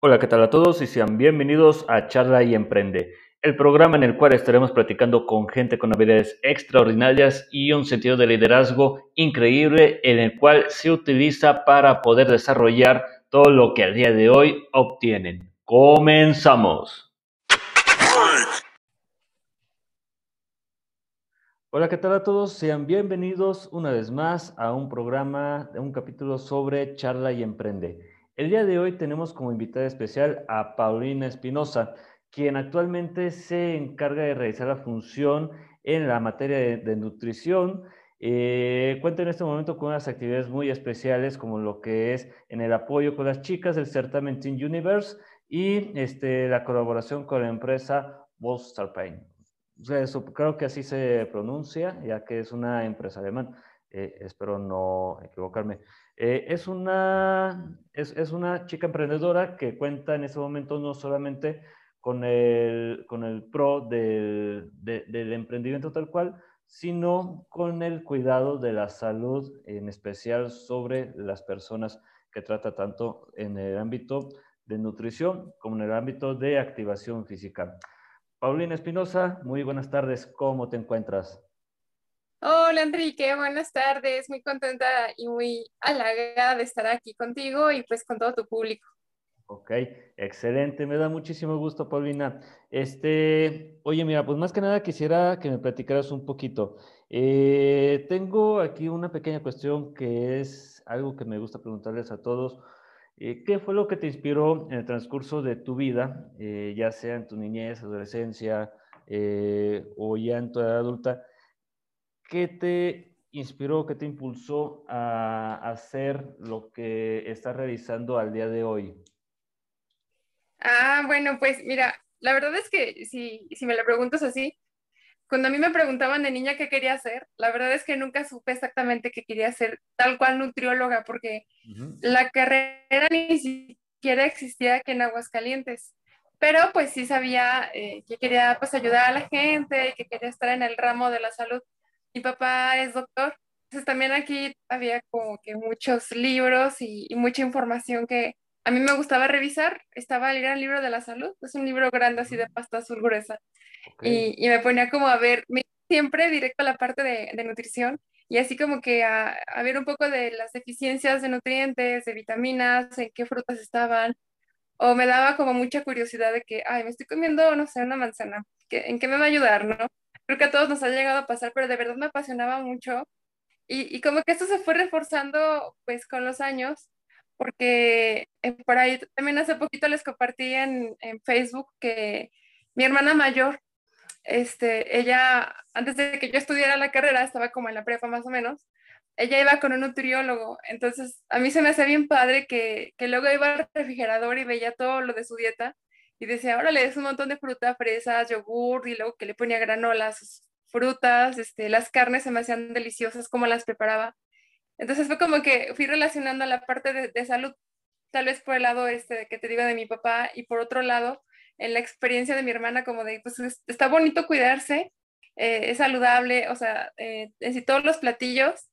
Hola, ¿qué tal a todos? Y sean bienvenidos a Charla y Emprende, el programa en el cual estaremos platicando con gente con habilidades extraordinarias y un sentido de liderazgo increíble en el cual se utiliza para poder desarrollar todo lo que al día de hoy obtienen. Comenzamos. Hola, ¿qué tal a todos? Sean bienvenidos una vez más a un programa, un capítulo sobre Charla y Emprende. El día de hoy tenemos como invitada especial a Paulina Espinosa, quien actualmente se encarga de realizar la función en la materia de, nutrición. Eh, cuenta en este momento con unas actividades muy especiales como lo que es en el apoyo con las chicas del certamen Team Universe y este, la colaboración con la empresa Pain. creo que así se pronuncia, ya que es una empresa alemana. Eh, espero no equivocarme. Eh, es, una, es, es, una chica emprendedora que cuenta en ese momento no solamente con el, con el pro del, del emprendimiento tal cual, sino con el cuidado de la salud, en especial sobre las personas que trata tanto en el ámbito de nutrición como en el ámbito de activación física. Paulina Espinosa, muy buenas tardes, ¿cómo te encuentras? Hola Enrique, buenas tardes. Muy contenta y muy halagada de estar aquí contigo y pues con todo tu público. Ok, excelente, me da muchísimo gusto, Paulina. Este, oye, mira, pues más que nada quisiera que me platicaras un poquito. Eh, tengo aquí una pequeña cuestión que es algo que me gusta preguntarles a todos. Eh, ¿Qué fue lo que te inspiró en el transcurso de tu vida, eh, ya sea en tu niñez, adolescencia o ya en tu edad adulta? ¿Qué te inspiró, qué te impulsó a hacer lo que estás realizando al día de hoy? Ah, bueno, pues mira, la verdad es que si, si me lo preguntas así, cuando a mí me preguntaban de niña qué quería hacer, la verdad es que nunca supe exactamente qué quería hacer, tal cual nutrióloga, porque la carrera ni siquiera existía aquí en Aguascalientes. Pero pues sí sabía eh, que quería pues ayudar a la gente, que quería estar en el ramo de la salud mi papá es doctor, entonces también aquí había como que muchos libros y, mucha información que a mí me gustaba revisar. Estaba el gran libro de la salud, es un libro grande así de pasta azul gruesa. Y, me ponía como a ver, siempre directo a la parte de, nutrición y así como que a, a, ver un poco de las deficiencias de nutrientes, de vitaminas, en qué frutas estaban. O me daba como mucha curiosidad de que, ay, me estoy comiendo, no sé, una manzana, ¿en qué me va a ayudar, no? Creo que a todos nos ha llegado a pasar, pero de verdad me apasionaba mucho. Y, como que esto se fue reforzando pues con los años, porque eh, por ahí también hace poquito les compartí en, en, Facebook que mi hermana mayor, este, ella, antes de que yo estudiara la carrera, estaba como en la prepa más o menos, ella iba con un nutriólogo, entonces a mí se me hace bien padre que, que luego iba al refrigerador y veía todo lo de su dieta y decía, ahora le des un montón de fruta, fresas, yogur, y luego que le ponía granolas, frutas, este, las carnes se me hacían deliciosas, como las preparaba. Entonces fue como que fui relacionando la parte de, salud, tal vez por el lado este que te digo de mi papá, y por otro lado, en la experiencia de mi hermana, como de, pues está bonito cuidarse, eh, es saludable, o sea, eh, en todos los platillos.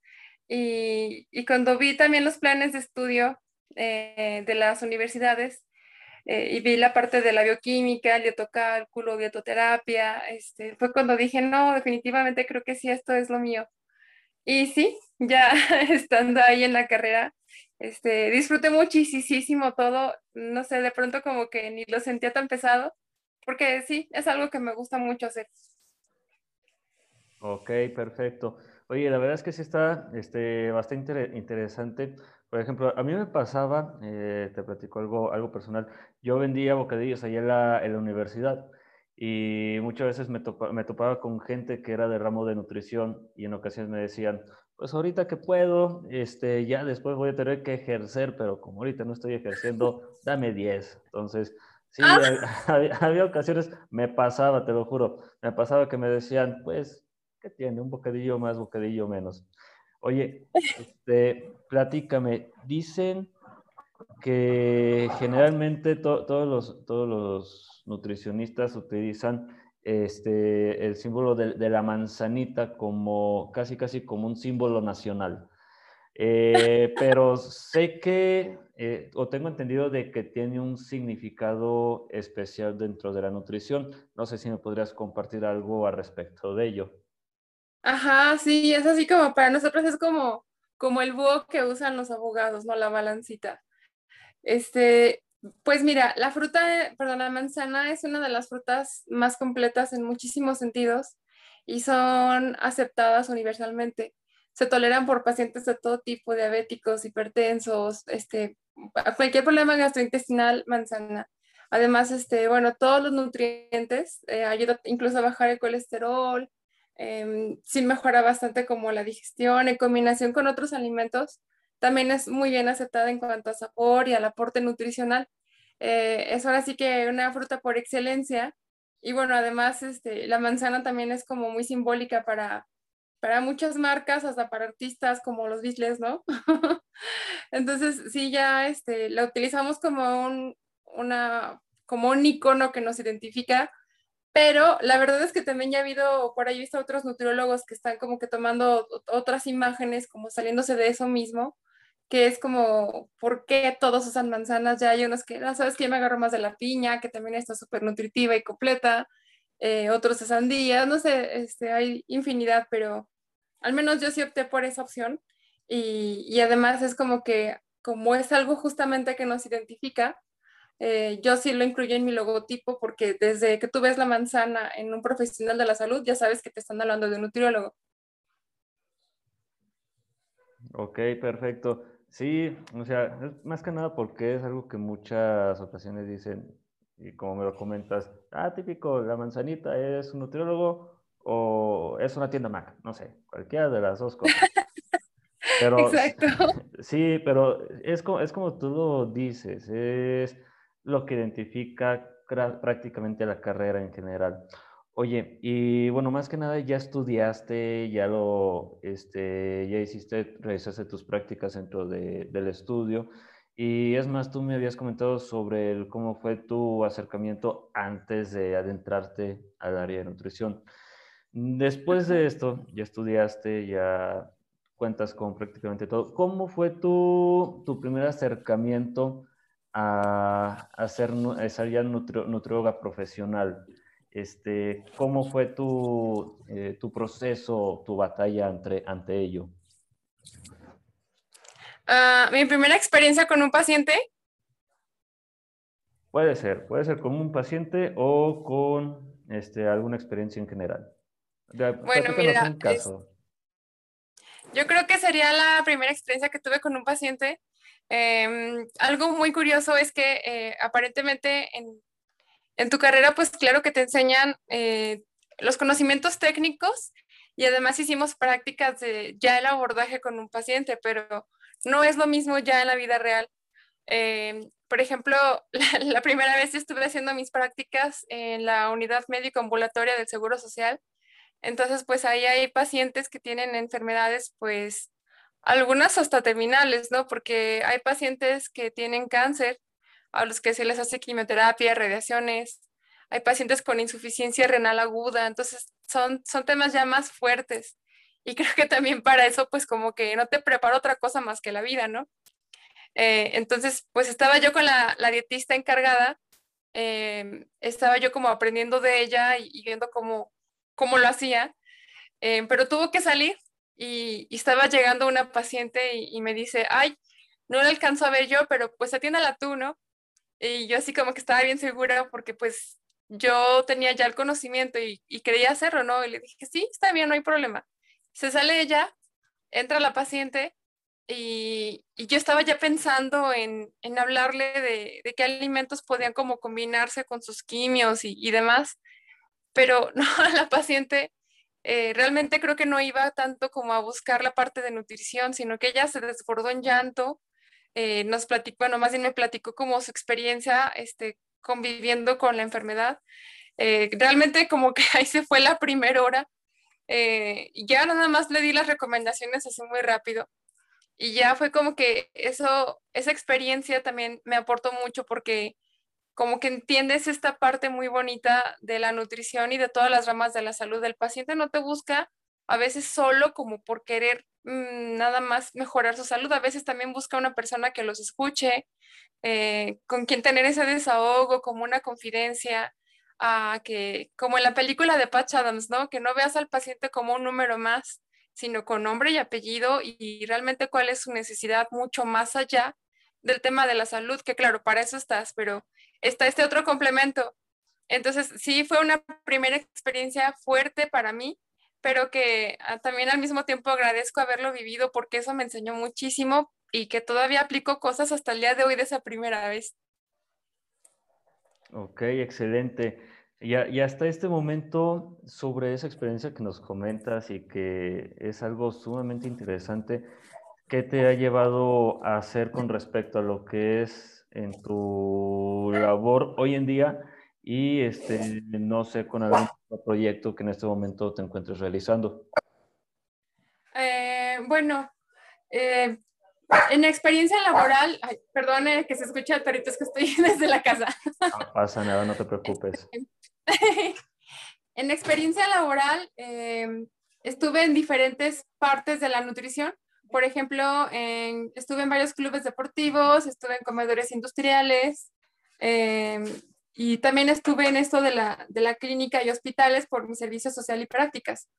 Y, y, cuando vi también los planes de estudio eh, de las universidades, eh, y vi la parte de la bioquímica, el dietocálculo, dietoterapia, este, fue cuando dije, no, definitivamente creo que sí, esto es lo mío. Y sí, ya estando ahí en la carrera, este, disfruté muchísimo todo, no sé, de pronto como que ni lo sentía tan pesado, porque sí, es algo que me gusta mucho hacer. Ok, perfecto. Oye, la verdad es que sí está este, bastante interesante por ejemplo, a mí me pasaba, eh, te platico algo, algo personal, yo vendía bocadillos allá en la, en la universidad y muchas veces me, me topaba con gente que era de ramo de nutrición y en ocasiones me decían, pues ahorita que puedo, este, ya después voy a tener que ejercer, pero como ahorita no estoy ejerciendo, dame 10. Entonces, sí, ah. había, había, ocasiones, me pasaba, te lo juro, me pasaba que me decían, pues, ¿qué tiene? Un bocadillo más, bocadillo menos. Oye, este, platícame, dicen que generalmente todos, los, todos los nutricionistas utilizan este, el símbolo de, la manzanita como casi casi como un símbolo nacional. Eh, pero sé que, eh, o tengo entendido de que tiene un significado especial dentro de la nutrición. No sé si me podrías compartir algo al respecto de ello. Ajá, sí, es así como para nosotros es como, como el búho que usan los abogados, ¿no? La balancita. Este, pues mira, la fruta, perdón, la manzana es una de las frutas más completas en muchísimos sentidos y son aceptadas universalmente. Se toleran por pacientes de todo tipo, diabéticos, hipertensos, este, cualquier problema gastrointestinal, manzana. Además, este, bueno, todos los nutrientes eh, ayudan incluso a bajar el colesterol, eh, sí mejora bastante como la digestión en combinación con otros alimentos también es muy bien aceptada en cuanto a sabor y al aporte nutricional. Eh, es ahora sí que una fruta por excelencia. Y bueno, además este, la manzana también es como muy simbólica para, para muchas marcas, hasta para artistas como los Beatles, ¿no? Entonces, sí, ya este, la utilizamos como un, una, como un icono que nos identifica, pero la verdad es que también ya ha habido, por ahí visto otros nutriólogos que están como que tomando otras imágenes, como saliéndose de eso mismo, que es como, ¿por qué todos usan manzanas? Ya hay unos que, no, sabes que yo me agarro más de la piña, que también está súper nutritiva y completa, eh, otros de sandía, no sé, este, hay infinidad, pero al menos yo sí opté por esa opción y, y además es como que, como es algo justamente que nos identifica, eh, yo sí lo incluyo en mi logotipo porque desde que tú ves la manzana en un profesional de la salud, ya sabes que te están hablando de un nutriólogo. Ok, perfecto. Sí, o sea, más que nada porque es algo que muchas ocasiones dicen, y como me lo comentas, ah, típico, la manzanita es un nutriólogo o es una tienda Mac, no sé, cualquiera de las dos cosas. Pero, Exacto. Sí, pero es como, es como tú lo dices, es lo que identifica prácticamente la carrera en general. Oye, y bueno, más que nada ya estudiaste, ya lo, este, ya hiciste, realizaste tus prácticas dentro del estudio. Y es más, tú me habías comentado sobre cómo fue tu acercamiento antes de adentrarte al área de nutrición. Después de esto, ya estudiaste, ya cuentas con prácticamente todo. ¿Cómo fue tu, tu primer acercamiento a, a ser, a ser ya nutrióloga profesional? Este, ¿Cómo fue tu, eh, tu proceso, tu batalla ante, ante ello? Ah, mi primera experiencia con un paciente. Puede ser, puede ser con un paciente o con este, alguna experiencia en general. bueno, mira, yo creo que sería la primera experiencia que tuve con un paciente. Em, algo muy curioso es que eh, aparentemente en, en tu carrera, pues claro que te enseñan eh, los conocimientos técnicos y además hicimos prácticas de ya el abordaje con un paciente, pero no es lo mismo ya en la vida real. Eh, por ejemplo, la, primera vez estuve haciendo mis prácticas en la unidad médico ambulatoria del Seguro Social. Entonces, pues ahí hay pacientes que tienen enfermedades, pues algunas hasta terminales, ¿no? Porque hay pacientes que tienen cáncer a los que se les hace quimioterapia, radiaciones. Hay pacientes con insuficiencia renal aguda, entonces son, son temas ya más fuertes. Y creo que también para eso, pues como que no te preparo otra cosa más que la vida, ¿no? Eh, entonces, pues estaba yo con la, la dietista encargada, em, estaba yo como aprendiendo de ella y, viendo cómo, cómo lo hacía, em, pero tuvo que salir y, estaba llegando una paciente y, me dice, ay, no la alcanzo a ver yo, pero pues atiéndala tú, ¿no? Y yo así como que estaba bien segura porque pues yo tenía ya el conocimiento y, y quería hacerlo, ¿no? Y le dije, sí, está bien, no hay problema. Se sale ella, entra la paciente y, yo estaba ya pensando en, en hablarle de, de, qué alimentos podían como combinarse con sus quimios y, y demás, pero no, la paciente eh, realmente creo que no iba tanto como a buscar la parte de nutrición, sino que ella se desbordó en llanto eh, nos platicó, bueno, más bien me platicó como su experiencia este, conviviendo con la enfermedad. Eh, realmente como que ahí se fue la primera hora. Eh, ya nada más le di las recomendaciones así muy rápido. Y ya fue como que eso, esa experiencia también me aportó mucho porque como que entiendes esta parte muy bonita de la nutrición y de todas las ramas de la salud. El paciente no te busca a veces solo como por querer mm, nada más mejorar su salud, a veces también busca una persona que los escuche, eh, con quien tener ese desahogo, como una confidencia, a que, como en la película de Patch Adams, ¿no? Que no veas al paciente como un número más, sino con nombre y apellido y realmente cuál es su necesidad mucho más allá del tema de la salud, que claro, para eso estás, pero está este otro complemento. Entonces, sí, fue una primera experiencia fuerte para mí, pero que ah, también al mismo tiempo agradezco haberlo vivido porque eso me enseñó muchísimo y que todavía aplico cosas hasta el día de hoy de esa primera vez. Ok, excelente. Y, hasta este momento, sobre esa experiencia que nos comentas y que es algo sumamente interesante, ¿qué te ha llevado a hacer con respecto a lo que es en tu labor hoy en día y este, no sé, con algún proyecto que en este momento te encuentres realizando? Eh, bueno, eh, en experiencia laboral, perdone que se escuche el perrito, es que estoy desde la casa. No pasa nada, no te preocupes. en experiencia laboral, eh, estuve en diferentes partes de la nutrición. Por ejemplo, estuve en varios clubes deportivos, estuve en comedores industriales eh, y también estuve en esto de la, de la clínica y hospitales por mi servicio social y prácticas.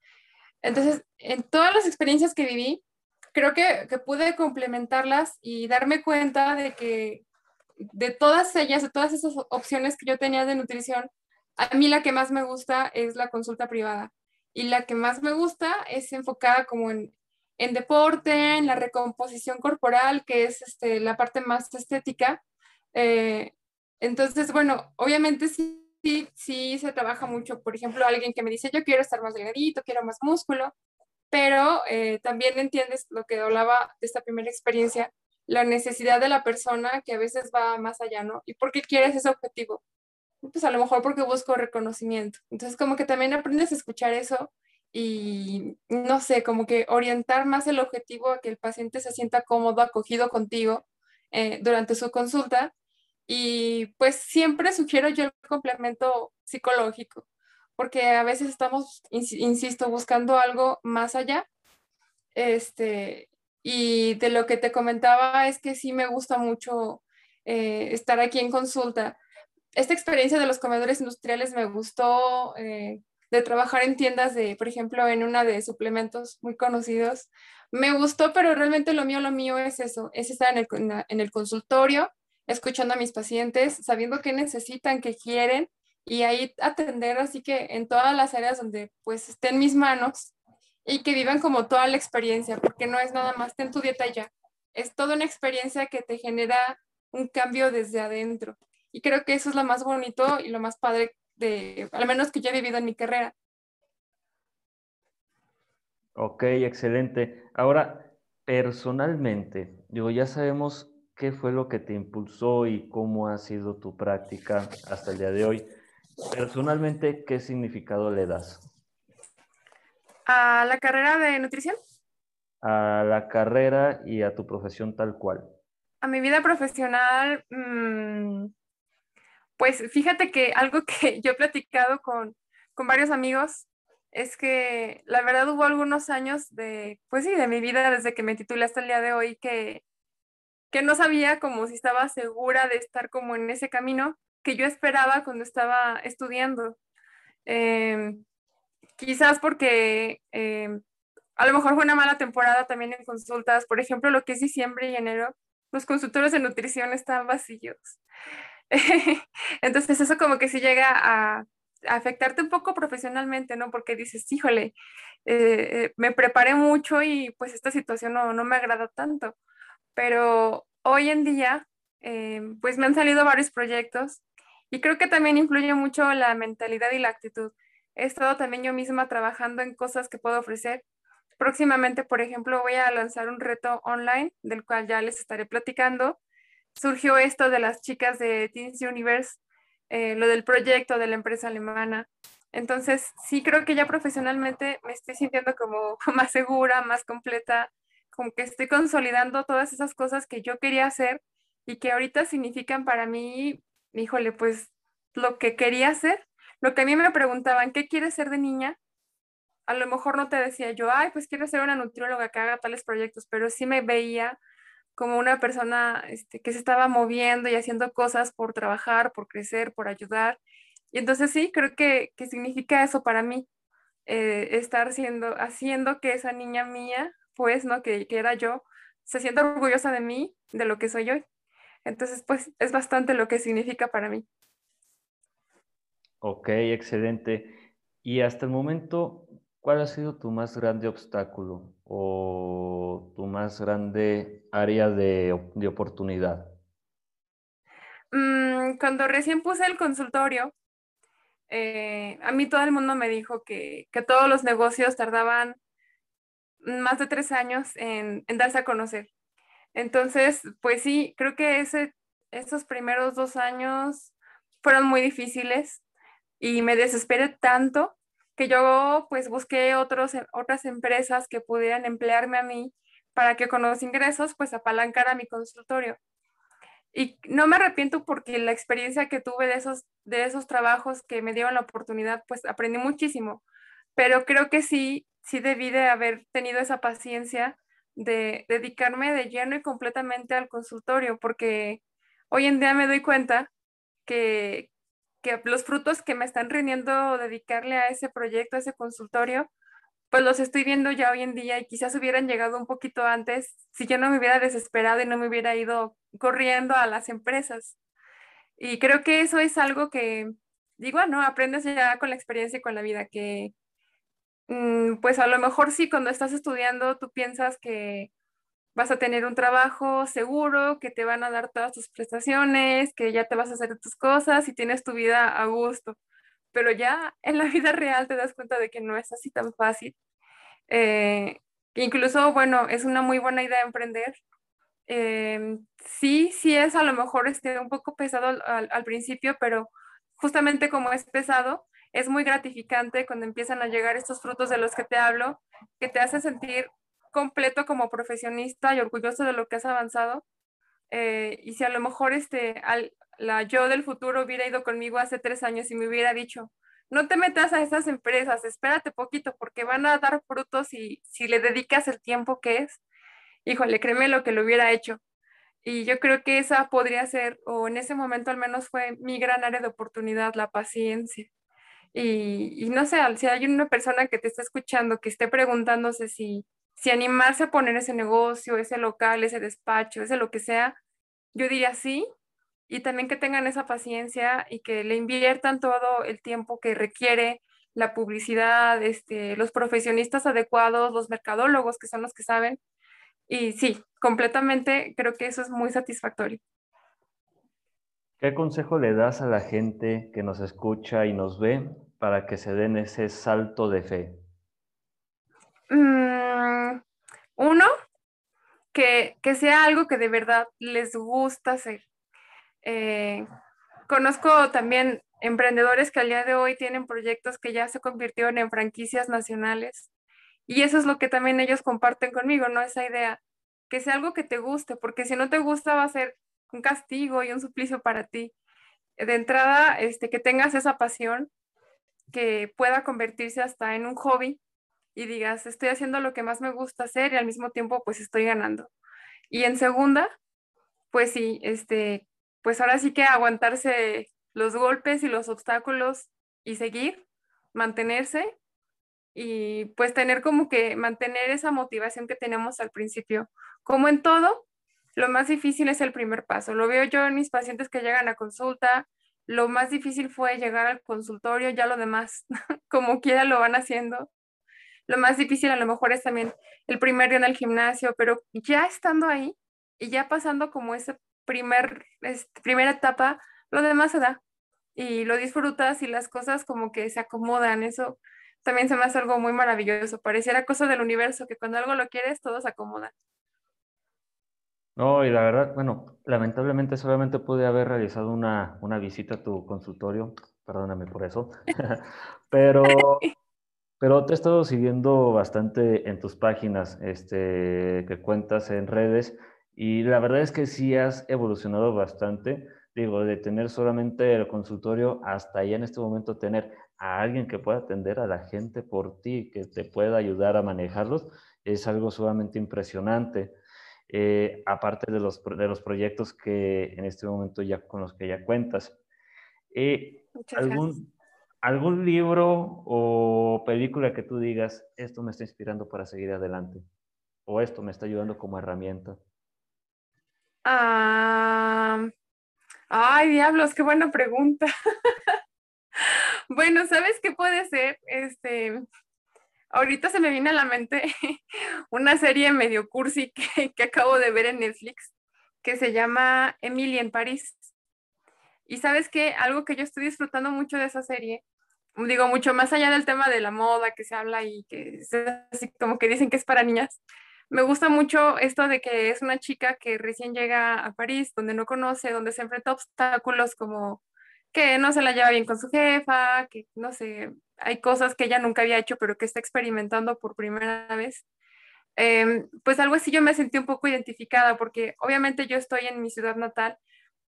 Entonces, en todas las experiencias que viví, creo que, que, pude complementarlas y darme cuenta de que de todas ellas, de todas esas opciones que yo tenía de nutrición, a mí la que más me gusta es la consulta privada y la que más me gusta es enfocada como en, en deporte, en la recomposición corporal, que es este, la parte más estética. Eh, entonces, bueno, obviamente sí, sí, sí se trabaja mucho. Por ejemplo, alguien que me dice, yo quiero estar más delgadito, quiero más músculo, pero eh, también entiendes lo que hablaba de esta primera experiencia, la necesidad de la persona que a veces va más allá, ¿no? ¿Y por qué quieres ese objetivo? Pues a lo mejor porque busco reconocimiento. Entonces como que también aprendes a escuchar eso y no sé, como que orientar más el objetivo a que el paciente se sienta cómodo, acogido contigo eh, durante su consulta. Y pues siempre sugiero yo el complemento psicológico porque a veces estamos, insisto, buscando algo más allá. Este, y de lo que te comentaba es que sí me gusta mucho eh, estar aquí en consulta. Esta experiencia de los comedores industriales me gustó, eh, de trabajar en tiendas de, por ejemplo, en una de suplementos muy conocidos. Me gustó, pero realmente lo mío, lo mío es eso, es estar en el, en el consultorio, escuchando a mis pacientes, sabiendo qué necesitan, qué quieren y ahí atender así que en todas las áreas donde pues estén mis manos y que vivan como toda la experiencia, porque no es nada más ten tu dieta ya, es toda una experiencia que te genera un cambio desde adentro. Y creo que eso es lo más bonito y lo más padre de, al menos que yo he vivido en mi carrera. Ok, excelente. Ahora, personalmente, digo, ya sabemos qué fue lo que te impulsó y cómo ha sido tu práctica hasta el día de hoy. Personalmente, ¿qué significado le das? ¿A la carrera de nutrición? A la carrera y a tu profesión tal cual. A mi vida profesional, mm, pues fíjate que algo que yo he platicado con, con varios amigos es que la verdad hubo algunos años de, pues sí, de mi vida desde que me titulé hasta el día de hoy que, que no sabía como si estaba segura de estar como en ese camino que yo esperaba cuando estaba estudiando. Em, quizás porque em, a lo mejor fue una mala temporada también en consultas. Por ejemplo, lo que es diciembre y enero, los consultorios de nutrición están vacíos. Entonces eso como que sí llega a, afectarte un poco profesionalmente, ¿no? Porque dices, híjole, eh, me preparé mucho y pues esta situación no, no me agrada tanto. Pero hoy en día, em, pues me han salido varios proyectos y creo que también influye mucho la mentalidad y la actitud. He estado también yo misma trabajando en cosas que puedo ofrecer. Próximamente, por ejemplo, voy a lanzar un reto online del cual ya les estaré platicando. Surgió esto de las chicas de Teens Universe, eh, lo del proyecto de la empresa alemana. Entonces, sí creo que ya profesionalmente me estoy sintiendo como más segura, más completa, como que estoy consolidando todas esas cosas que yo quería hacer y que ahorita significan para mí híjole, pues lo que quería hacer, lo que a mí me preguntaban, ¿qué quieres ser de niña? a lo mejor no te decía yo, ay, pues quiero ser una nutrióloga que haga tales proyectos, pero sí me veía como una persona este, que se estaba moviendo y haciendo cosas por trabajar, por crecer, por ayudar. Y entonces sí, creo que, que significa eso para mí, eh, estar siendo, haciendo que esa niña mía, pues, ¿no? Que, que era yo, se sienta orgullosa de mí, de lo que soy hoy. Entonces, pues, es bastante lo que significa para mí. Ok, excelente. Y hasta el momento, ¿cuál ha sido tu más grande obstáculo o tu más grande área de, oportunidad? Mm, cuando recién puse el consultorio, eh, a mí todo el mundo me dijo que, todos los negocios tardaban más de tres años en, darse a conocer. Entonces, pues sí, creo que ese, esos primeros dos años fueron muy difíciles y me desesperé tanto que yo pues busqué otros, otras empresas que pudieran emplearme a mí para que con los ingresos pues apalancara mi consultorio. Y no me arrepiento porque la experiencia que tuve de esos, de esos trabajos que me dieron la oportunidad, pues aprendí muchísimo. Pero creo que sí, sí debí de haber tenido esa paciencia de dedicarme de lleno y completamente al consultorio, porque hoy en día me doy cuenta que, que los frutos que me están rindiendo dedicarle a ese proyecto, a ese consultorio, pues los estoy viendo ya hoy en día y quizás hubieran llegado un poquito antes si yo no me hubiera desesperado y no me hubiera ido corriendo a las empresas. Y creo que eso es algo que, digo, no, aprendes ya con la experiencia y con la vida, que mm, pues a lo mejor sí, cuando estás estudiando, tú piensas que vas a tener un trabajo seguro, que te van a dar todas tus prestaciones, que ya te vas a hacer tus cosas y tienes tu vida a gusto pero ya en la vida real te das cuenta de que no es así tan fácil. Eh, incluso, bueno, es una muy buena idea emprender. Eh, sí, sí es a lo mejor este, un poco pesado al, principio, pero justamente como es pesado, es muy gratificante cuando empiezan a llegar estos frutos de los que te hablo, que te hacen sentir completo como profesionista y orgulloso de lo que has avanzado. Eh, y si a lo mejor este, al, la yo del futuro hubiera ido conmigo hace tres años y me hubiera dicho, no te metas a esas empresas, espérate poquito porque van a dar frutos y si le dedicas el tiempo que es, híjole, créeme lo que lo hubiera hecho. Y yo creo que esa podría ser, o en ese momento al menos fue mi gran área de oportunidad, la paciencia. Y, no sé, si hay una persona que te está escuchando, que esté preguntándose si, si animarse a poner ese negocio, ese local, ese despacho, ese lo que sea, yo diría sí, y también que tengan esa paciencia y que le inviertan todo el tiempo que requiere la publicidad, este, los profesionistas adecuados, los mercadólogos que son los que saben. Y sí, completamente creo que eso es muy satisfactorio. ¿Qué consejo le das a la gente que nos escucha y nos ve para que se den ese salto de fe? Mm, uno, que, que sea algo que de verdad les gusta hacer eh, conozco también emprendedores que al día de hoy tienen proyectos que ya se convirtieron en franquicias nacionales. Y eso es lo que también ellos comparten conmigo, ¿no? Esa idea, que sea algo que te guste, porque si no te gusta va a ser un castigo y un suplicio para ti. De entrada, este, que tengas esa pasión, que pueda convertirse hasta en un hobby y digas, estoy haciendo lo que más me gusta hacer y al mismo tiempo pues estoy ganando. Y en segunda, pues sí, este, pues ahora sí que aguantarse los golpes y los obstáculos y seguir, mantenerse y pues tener como que mantener esa motivación que tenemos al principio. Como en todo, lo más difícil es el primer paso. Lo veo yo en mis pacientes que llegan a consulta. Lo más difícil fue llegar al consultorio, ya lo demás, como quiera lo van haciendo. Lo más difícil a lo mejor es también el primer día en el gimnasio, pero ya estando ahí y ya pasando como ese primer, este, primera etapa, lo demás se da y lo disfrutas y las cosas como que se acomodan. Eso también se me hace algo muy maravilloso. Pareciera cosa del universo que cuando algo lo quieres, todo se acomoda. No, y la verdad, bueno, lamentablemente solamente pude haber realizado una, una visita a tu consultorio, perdóname por eso, pero, pero te he estado siguiendo bastante en tus páginas este, que cuentas en redes y la verdad es que sí has evolucionado bastante. digo, de tener solamente el consultorio hasta ya en este momento tener a alguien que pueda atender a la gente por ti, que te pueda ayudar a manejarlos, es algo sumamente impresionante. Eh, aparte de los, de los proyectos que en este momento ya con los que ya cuentas. Eh, ¿algún, ¿Algún libro o película que tú digas, esto me está inspirando para seguir adelante? ¿O esto me está ayudando como herramienta? Ah, ay, diablos, qué buena pregunta. bueno, ¿sabes qué puede ser? Este, ahorita se me viene a la mente una serie medio cursi que, que acabo de ver en Netflix que se llama Emily en París. Y sabes que algo que yo estoy disfrutando mucho de esa serie, digo, mucho más allá del tema de la moda que se habla y que es así como que dicen que es para niñas, me gusta mucho esto de que es una chica que recién llega a París, donde no conoce, donde se enfrenta a obstáculos como que no se la lleva bien con su jefa, que no sé, hay cosas que ella nunca había hecho, pero que está experimentando por primera vez. Em, pues algo así yo me sentí un poco identificada, porque obviamente yo estoy en mi ciudad natal,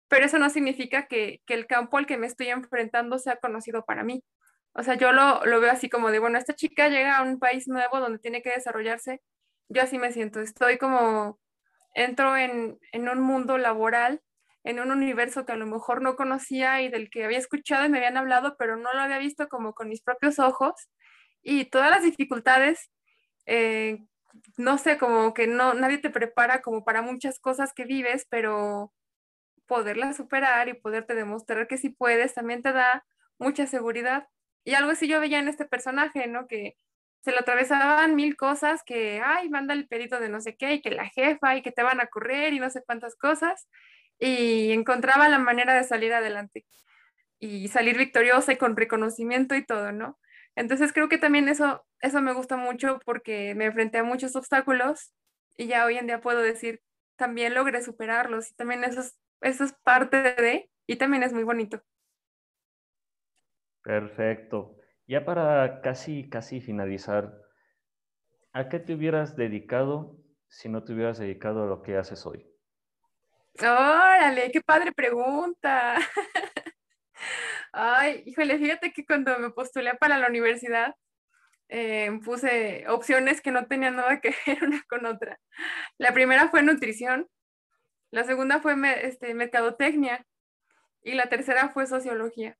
pero eso no significa que, que el campo al que me estoy enfrentando sea conocido para mí. O sea, yo lo, lo veo así como de, bueno, esta chica llega a un país nuevo donde tiene que desarrollarse yo así me siento, estoy como, entro en, un mundo laboral, en un universo que a lo mejor no conocía y del que había escuchado y me habían hablado, pero no lo había visto como con mis propios ojos. Y todas las dificultades, eh, no sé, como que no, nadie te prepara como para muchas cosas que vives, pero poderlas superar y poderte demostrar que sí puedes también te da mucha seguridad. Y algo así yo veía en este personaje, ¿no? Que se le atravesaban mil cosas que, ay, manda el perito de no sé qué, y que la jefa, y que te van a correr, y no sé cuántas cosas, y encontraba la manera de salir adelante y salir victoriosa y con reconocimiento y todo, ¿no? Entonces creo que también eso, eso me gusta mucho porque me enfrenté a muchos obstáculos y ya hoy en día puedo decir, también logré superarlos y también eso es, eso es parte de, y también es muy bonito. Perfecto. Ya para casi, casi finalizar, ¿a qué te hubieras dedicado si no te hubieras dedicado a lo que haces hoy? Órale, qué padre pregunta. Ay, híjole, fíjate que cuando me postulé para la universidad, eh, puse opciones que no tenían nada que ver una con otra. La primera fue nutrición, la segunda fue este, mercadotecnia y la tercera fue sociología.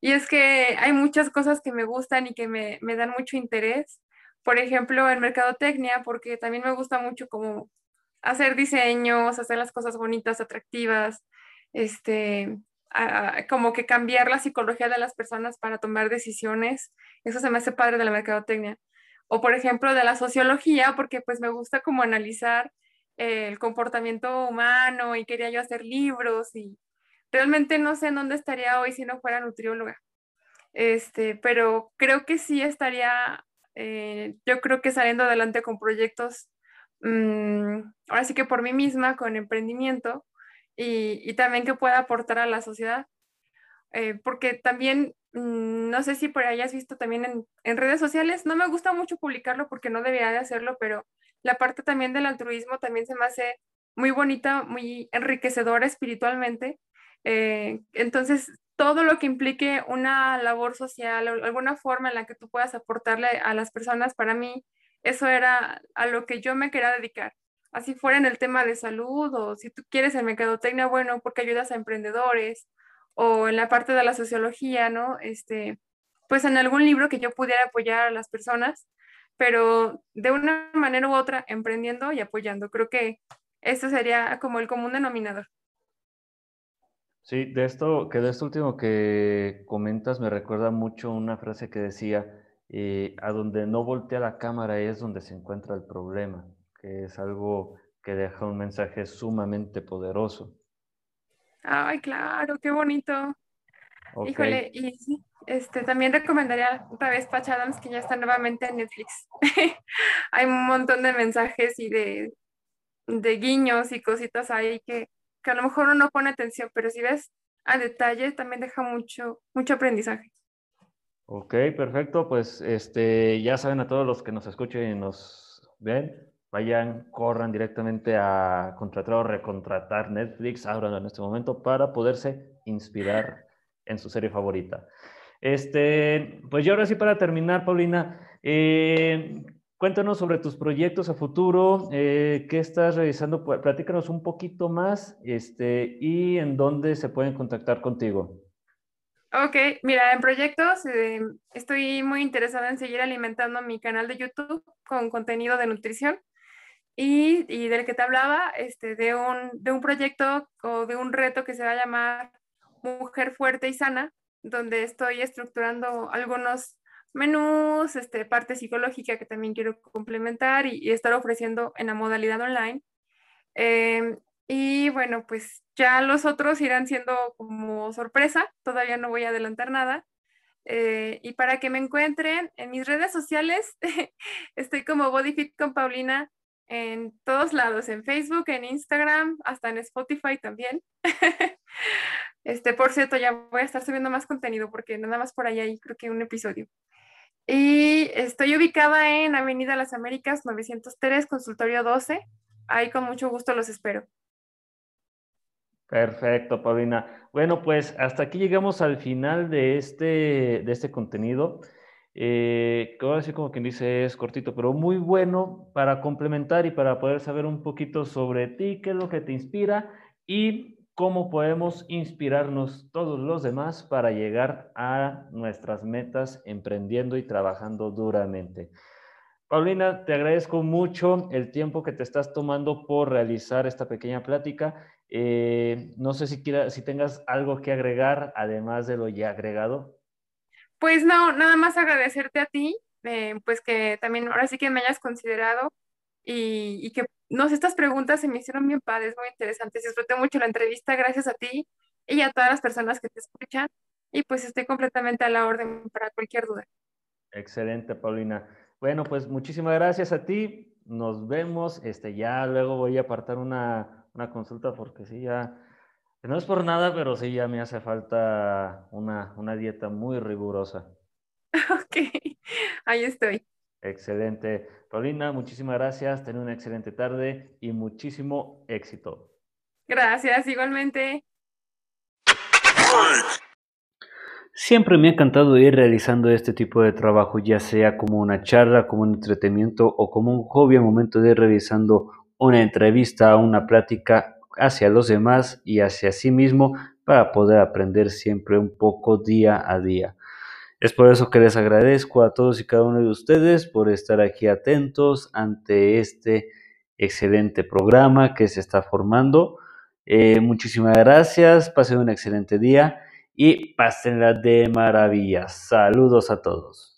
Y es que hay muchas cosas que me gustan y que me, me dan mucho interés. Por ejemplo, en mercadotecnia, porque también me gusta mucho como hacer diseños, hacer las cosas bonitas, atractivas, este, como que cambiar la psicología de las personas para tomar decisiones. Eso se me hace padre de la mercadotecnia. O por ejemplo, de la sociología, porque pues me gusta como analizar el comportamiento humano y quería yo hacer libros y Realmente no sé en dónde estaría hoy si no fuera nutrióloga. Este, pero creo que sí estaría, eh, yo creo que saliendo adelante con proyectos, mm, ahora sí que por mí misma, con emprendimiento y, también que pueda aportar a la sociedad. Eh, porque también, mm, no sé si por ahí has visto también en, en, redes sociales, no me gusta mucho publicarlo porque no debería de hacerlo, pero la parte también del altruismo también se me hace muy bonita, muy enriquecedora espiritualmente eh, entonces, todo lo que implique una labor social alguna forma en la que tú puedas aportarle a las personas, para mí, eso era a lo que yo me quería dedicar. Así fuera en el tema de salud o si tú quieres en mercadotecnia, bueno, porque ayudas a emprendedores o en la parte de la sociología, ¿no? Este, pues en algún libro que yo pudiera apoyar a las personas, pero de una manera u otra, emprendiendo y apoyando. Creo que eso sería como el común denominador. Sí, de esto, que de esto último que comentas me recuerda mucho una frase que decía, eh, a donde no voltea la cámara es donde se encuentra el problema, que es algo que deja un mensaje sumamente poderoso. Ay, claro, qué bonito. Híjole, y este, también recomendaría otra vez Patch Adams, que ya está nuevamente en Netflix. Hay un montón de mensajes y de, de guiños y cositas ahí que, a lo mejor uno no pone atención, pero si ves a detalle también deja mucho, mucho aprendizaje. Ok, perfecto. Pues este, ya saben a todos los que nos escuchen y nos ven, vayan, corran directamente a contratar o recontratar Netflix, ahora en este momento, para poderse inspirar en su serie favorita. Este, pues yo ahora sí para terminar, Paulina, eh, cuéntanos sobre tus proyectos a futuro, eh, qué estás realizando, platícanos un poquito más este, y en dónde se pueden contactar contigo. Ok, mira, en proyectos eh, estoy muy interesada en seguir alimentando mi canal de YouTube con contenido de nutrición y, y del que te hablaba, este, de, un, de un proyecto o de un reto que se va a llamar Mujer Fuerte y Sana, donde estoy estructurando algunos menús, este, parte psicológica que también quiero complementar y, estar ofreciendo en la modalidad online. Em, y bueno, pues ya los otros irán siendo como sorpresa, todavía no voy a adelantar nada. Eh, y para que me encuentren en mis redes sociales, estoy como BodyFit con Paulina en todos lados, en Facebook, en Instagram, hasta en Spotify también. este, por cierto, ya voy a estar subiendo más contenido porque nada más por ahí hay creo que un episodio. Y estoy ubicada en Avenida Las Américas 903, consultorio 12. Ahí con mucho gusto los espero. Perfecto, Paulina. Bueno, pues hasta aquí llegamos al final de este, de este contenido. Eh, ahora sí como quien dice es cortito, pero muy bueno para complementar y para poder saber un poquito sobre ti, qué es lo que te inspira y cómo podemos inspirarnos todos los demás para llegar a nuestras metas emprendiendo y trabajando duramente. Paulina, te agradezco mucho el tiempo que te estás tomando por realizar esta pequeña plática eh, no sé si, quiera, si tengas algo que agregar, además de lo ya agregado. Pues no, nada más agradecerte a ti, eh, pues que también ahora sí que me hayas considerado y, que nos estas preguntas se me hicieron bien padres, muy interesantes. Disfruté mucho la entrevista, gracias a ti y a todas las personas que te escuchan. Y pues estoy completamente a la orden para cualquier duda. Excelente, Paulina. Bueno, pues muchísimas gracias a ti. Nos vemos. Este, ya luego voy a apartar una, una consulta porque sí, ya, no es por nada, pero sí, ya me hace falta una, una dieta muy rigurosa. Ok, ahí estoy. Excelente. Paulina, muchísimas gracias. Ten una excelente tarde y muchísimo éxito. Gracias, igualmente. Siempre me ha encantado ir realizando este tipo de trabajo, ya sea como una charla, como un entretenimiento o como un hobby al momento de ir realizando una entrevista, una plática hacia los demás y hacia sí mismo para poder aprender siempre un poco día a día. Es por eso que les agradezco a todos y cada uno de ustedes por estar aquí atentos ante este excelente programa que se está formando. Eh, muchísimas gracias, pasen un excelente día y pásenla de maravilla. Saludos a todos.